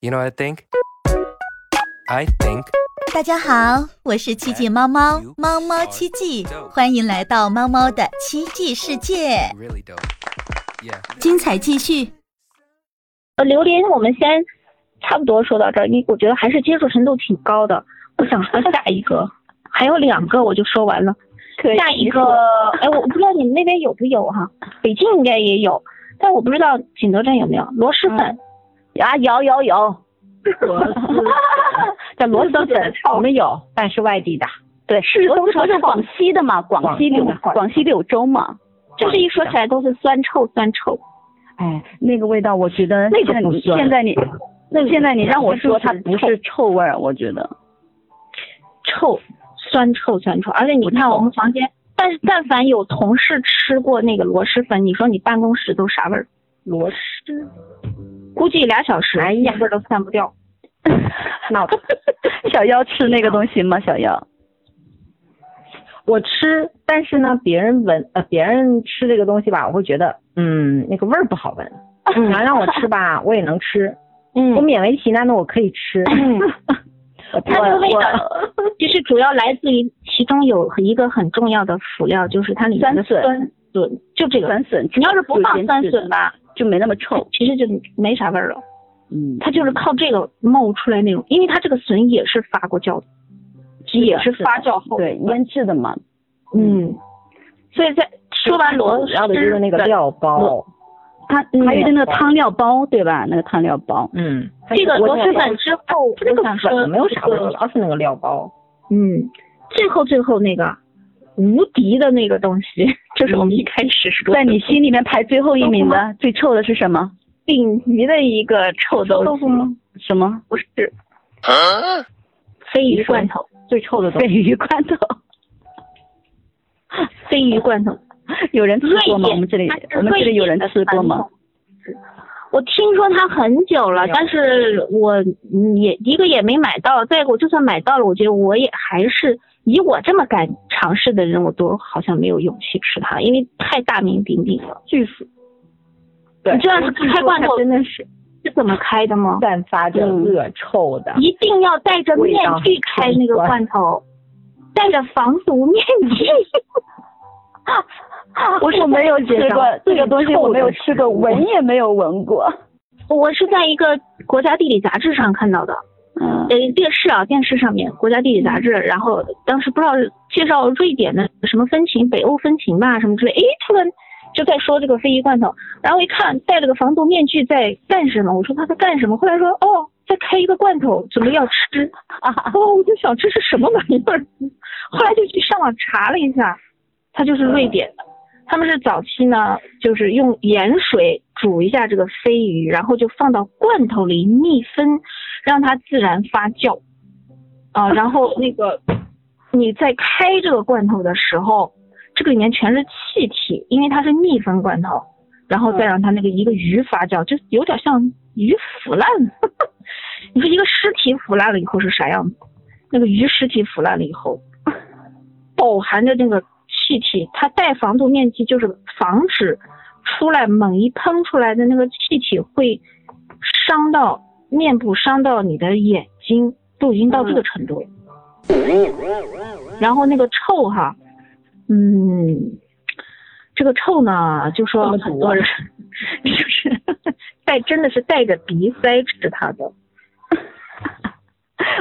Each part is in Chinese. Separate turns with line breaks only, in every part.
You know what I think? I think
大家好，我是奇迹猫猫，猫猫奇迹，欢迎来到猫猫的奇迹世界
，really dope. Yeah.
精彩继续。
呃，榴莲我们先差不多说到这儿，因为我觉得还是接受程度挺高的。我想说下一个，还有两个我就说完了。下一个，哎，我不知道你们那边有不有哈，北京应该也有，但我不知道景德镇有没有螺蛳粉。
啊，有有有，
叫螺蛳粉，我们有，但是外地的。
对，
是
螺蛳粉是广西的嘛？广西柳
广
广西柳州嘛。
就是一说起来都是酸臭酸臭。
哎，那个味道，我觉得
那个
现
不酸
现在你，
那
现在你让我说它不是臭味儿，我觉得
臭，酸臭酸臭，而且你看我们房间，但是但凡有同事吃过那个螺蛳粉，你说你办公室都啥味儿？
螺蛳，
估计俩小时，哎呀，味儿都散不掉。
脑子。
小妖吃那个东西吗？小妖，
我吃，但是呢，别人闻呃，别人吃这个东西吧，我会觉得，嗯，那个味儿不好闻。你要让我吃吧，我也能吃。
嗯
我勉为其难的我可以吃。
它这个味
我
道其实主要来自于其中有一个很重要的辅料，就是它里面的
酸
酸笋，就这个。
酸笋，
你要是不放酸
笋
笋吧，
就没那么臭。
其实就没啥味儿了。
嗯，
它就是靠这个冒出来那种，因为它这个笋也是发过酵的，也是发酵后
对腌制的嘛。
嗯，所以在说完螺
主要的就是那个料包。
它还有那个汤料包，对吧？那个汤料包，
嗯，
这个螺蛳
粉
粉之后，
这个粉没有啥味儿，主要是那个料包。
嗯，最后最后那个无敌的那个东西，就是我们一开始说
在你心里面排最后一名的最臭的是什么？
顶级的一个臭豆腐，
吗？什么？
不是鲱鱼罐头，
最臭的东
鲱，鱼罐头。
鲱鱼罐头，
有人吃过吗？我们这里我们这里有人吃过吗？
我听说它很久了，但是我嗯也一个也没买到，再一个我就算买到了，我觉得我也还是以我这么敢尝试的人，我都好像没有勇气吃它，因为太大名鼎鼎了。
巨腐。
对
你知道它开罐头
真的是
是怎么开的吗？
散发着
嗯
恶臭的。
一定要戴着面具开那个罐头，戴着防毒面具。我是
我没有吃过这个东西，我没有吃过，闻也没有闻过。
我是在一个国家地理杂志上看到的，
嗯
呃，电视啊，电视上面国家地理杂志，然后当时不知道介绍瑞典的什么风情，北欧风情吧，什么之类，诶，突然就在说这个非遗罐头，然后一看戴了个防毒面具在干什么，我说他在干什么，后来说哦，在开一个罐头，准备要吃，哦，我就想这是什么玩意儿，后来就去上网查了一下，它就是瑞典的。他们是早期呢，就是用盐水煮一下这个鲱鱼，然后就放到罐头里密封，让它自然发酵。啊，然后那个你在开这个罐头的时候，这个里面全是气体，因为它是密封罐头，然后再让它那个一个鱼发酵，就有点像鱼腐烂。你说一个尸体腐烂了以后是啥样子？那个鱼尸体腐烂了以后，饱含着那个气体，它带防毒面具就是防止出来猛一喷出来的那个气体会伤到面部，伤到你的眼睛，都已经到这个程度了。然后那个臭哈，嗯，这个臭呢，就说很多人 就是带真的是带着鼻塞吃它的。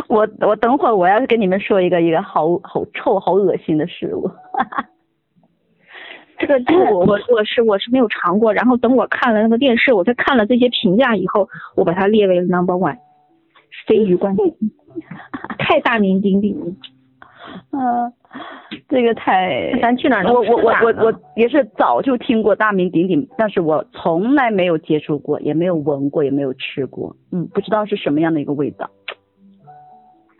我我等会儿我要跟你们说一个一个好好臭好恶心的食物。
这个这个我我我是我是没有尝过，然后等我看了那个电视，我在看了这些评价以后，我把它列为 number one，鲱鱼罐头，太大名鼎鼎了。
嗯，这个太
咱去哪儿能
我我我我我也是早就听过大名鼎鼎，但是我从来没有接触过，也没有闻过，也没有吃过，嗯，不知道是什么样的一个味道。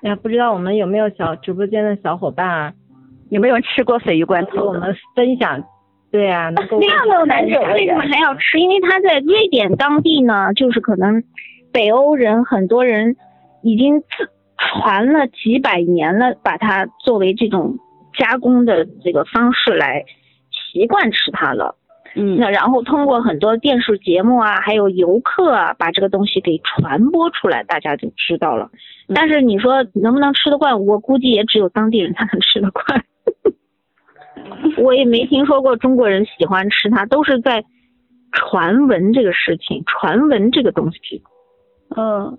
哎呀，不知道我们有没有小直播间的小伙伴啊
有没有人吃过鲱鱼罐头？
给我们分享？对啊、能够
那样的男生为什么还要吃？因为他在瑞典当地呢，就是可能北欧人很多人已经自传了几百年了，把它作为这种加工的这个方式来习惯吃它了。
嗯
那然后通过很多电视节目啊，还有游客啊，把这个东西给传播出来，大家就知道了。
嗯
但是你说能不能吃得惯？我估计也只有当地人才能吃得惯。我也没听说过中国人喜欢吃它，都是在传闻这个事情，传闻这个东西。
嗯，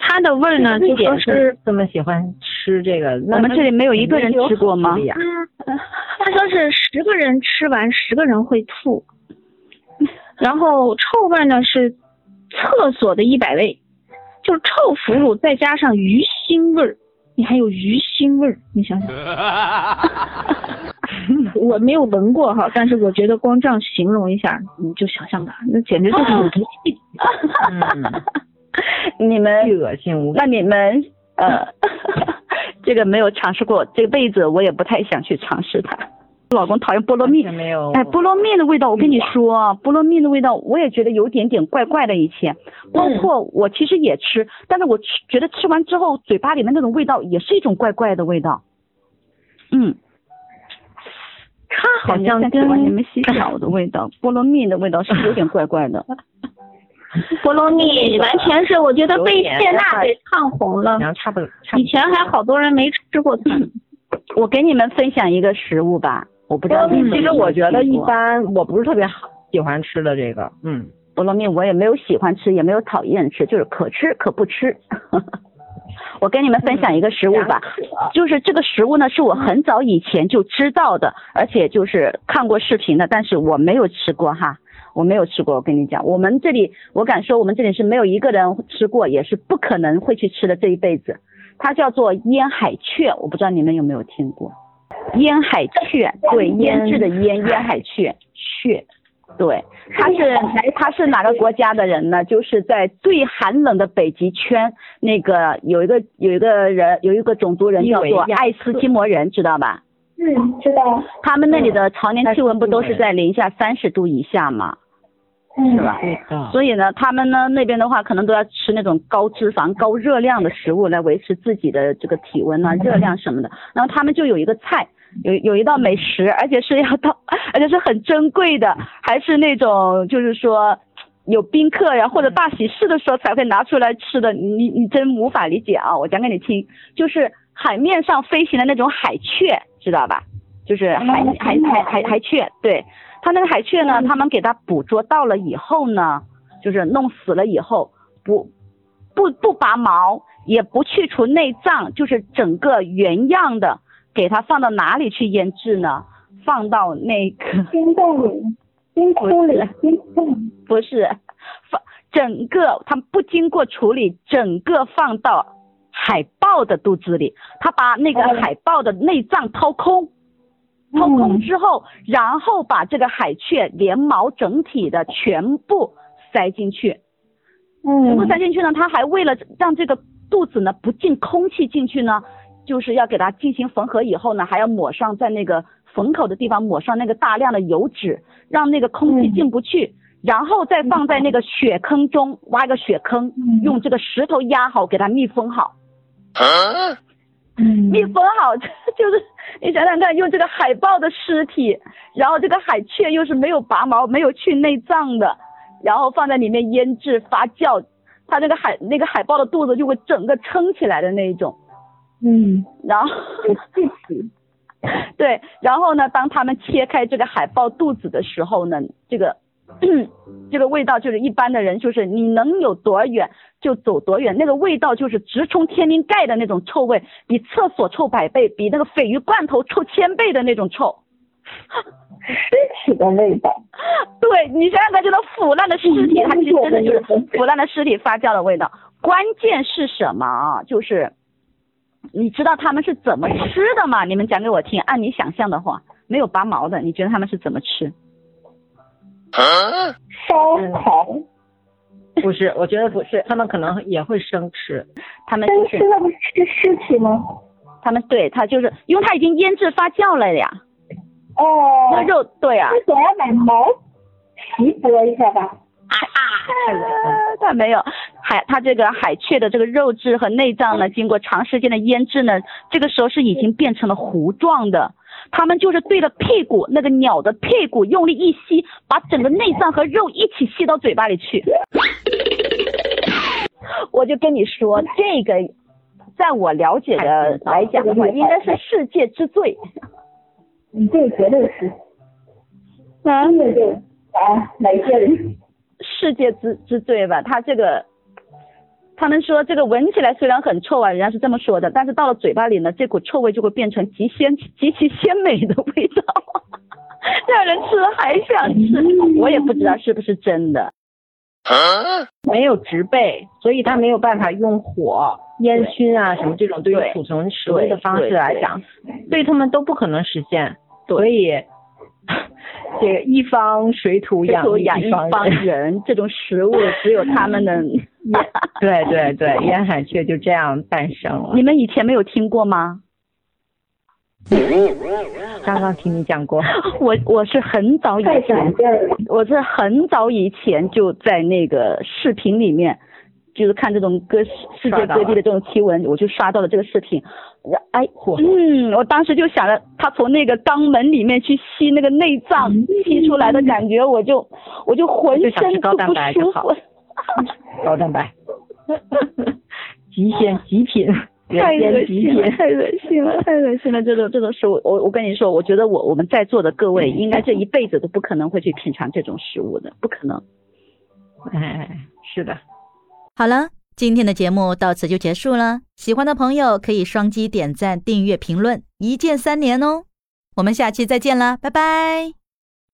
它的味儿呢，就
也
说是，
这么喜欢吃这个。
我们这里没有一个人吃过吗
他说是十个人吃完，十个人会吐。然后臭味呢是厕所的一百倍，就是臭腐乳再加上鱼腥味儿，你还有鱼腥味儿，你想想，我没有闻过哈，但是我觉得光这样形容一下，你就想象吧，那简直就是有毒
你们
巨恶心无。
那你们呃，这个没有尝试过，这辈子我也不太想去尝试它。老公讨厌菠萝蜜
没有。
哎，菠萝蜜的味道，我跟你说，菠萝蜜的味道，我也觉得有点点怪怪的。以前，包括我其实也吃，但是我吃觉得吃完之后，嘴巴里面那种味道也是一种怪怪的味道。嗯，
它好像跟
你们洗脚的味道，菠萝蜜的味道是有点怪怪的。
菠萝蜜完全是，我觉得被谢娜给唱红了。
然后差不多，
以前还好多人没吃过 它。
我给你们分享一个食物吧，我不知道你们
其实我觉得一般，我不是特别好喜欢吃的这个，嗯，
菠萝蜜我也没有喜欢吃，也没有讨厌吃，就是可吃可不吃。我跟你们分享一个食物吧，就是这个食物呢是我很早以前就知道的，而且就是看过视频的，但是我没有吃过哈，我没有吃过。我跟你讲，我们这里我敢说我们这里是没有一个人吃过，也是不可能会去吃的这一辈子。它叫做腌海雀，我不知道你们有没有听过。腌海雀，对，腌制的腌，腌海雀，雀，对，他是他是哪个国家的人呢？就是在最寒冷的北极圈，那个有一个有一个人有一个种族人叫做爱斯基摩人，知道吧？
嗯，知道。
他们那里的常年气温不都是在零下三十度以下吗？
嗯，
是吧？所以呢，他们呢那边的话，可能都要吃那种高脂肪、高热量的食物来维持自己的这个体温啊、热量什么的。然后他们就有一个菜，有有一道美食，而且是要到，而且是很珍贵的，还是那种就是说有宾客呀或者大喜事的时候才会拿出来吃的。你你真无法理解啊！我讲给你听，就是海面上飞行的那种海雀，知道吧？就是海海海海海雀，对。它那个海雀呢，他们给它捕捉到了以后呢，就是弄死了以后，不不不拔毛，也不去除内脏，就是整个原样的，给它放到哪里去腌制呢？放到那个
冰冻里，冰库里，冰冻。
不是，放整个它不经过处理，整个放到海豹的肚子里，它把那个海豹的内脏掏空。掏空之后，然后把这个海雀连毛整体的全部塞进去，全部塞进去呢，它还为了让这个肚子呢不进空气进去呢，就是要给它进行缝合以后呢，还要抹上在那个缝口的地方抹上那个大量的油脂，让那个空气进不去，然后再放在那个雪坑中挖一个雪坑，用这个石头压好，给它密封好。密封好，就是你想想看，用这个海豹的尸体，然后这个海雀又是没有拔毛、没有去内脏的，然后放在里面腌制发酵，它那个海那个海豹的肚子就会整个撑起来的那一种。
嗯，
然后 对，然后呢，当他们切开这个海豹肚子的时候呢，这个 这个味道就是一般的人就是你能有多远就走多远，那个味道就是直冲天灵盖的那种臭味，比厕所臭百倍，比那个鲱鱼罐头臭千倍的那种臭。
尸体的味道。
对你想想看，这种腐烂的尸体，它其实真的就是腐烂的尸体发酵的味道。关键是什么啊？就是你知道他们是怎么吃的吗？你们讲给我听。按你想象的话，没有拔毛的，你觉得他们是怎么吃？
烧烤。
不是，我觉得不是，他们可能也会生吃。
他们就是
生吃那不是吃尸体吗？
他们对他就是因为他已经腌制发酵了呀，
哦，
那肉对啊，
那总要买毛皮剥一下吧？
啊，他没有海，它这个海雀的这个肉质和内脏呢，经过长时间的腌制呢，这个时候是已经变成了糊状的。他们就是对着屁股那个鸟的屁股用力一吸，把整个内脏和肉一起吸到嘴巴里去。我就跟你说，这个在我了解的来讲的话，应该是世界之最。
你这个绝对是，
啊，
真的就啊，哪些人？
世界之之最吧，它这个。他们说这个闻起来虽然很臭啊，人家是这么说的，但是到了嘴巴里呢，这股臭味就会变成极鲜极其鲜美的味道，让人吃了还想吃。我也不知道是不是真的。
没有植被，所以它没有办法用火烟熏啊什么这种对于储存食物的方式来讲，对他们都不可能实现。所以这个一方水土养
养
一
方人，这种食物只有他们能。
对对对，烟海雀就这样诞生了。
你们以前没有听过吗？
刚刚听你讲过。
我我是很早以前，我是很早以前就在那个视频里面，就是看这种各世界各地的这种奇闻，我就刷到了这个视频。哎，嗯，我当时就想着他从那个肛门里面去吸那个内脏，吸出来的感觉，我就我就浑身都不舒服。
高蛋白，极限极品，
太恶心了，太恶心了，太恶心了！这种这种食物，我我跟你说，我觉得我我们在座的各位，应该这一辈子都不可能会去品尝这种食物的，不可能。
哎，是的。
好了，今天的节目到此就结束了。喜欢的朋友可以双击点赞、订阅、评论，一键三连哦。我们下期再见了，拜拜。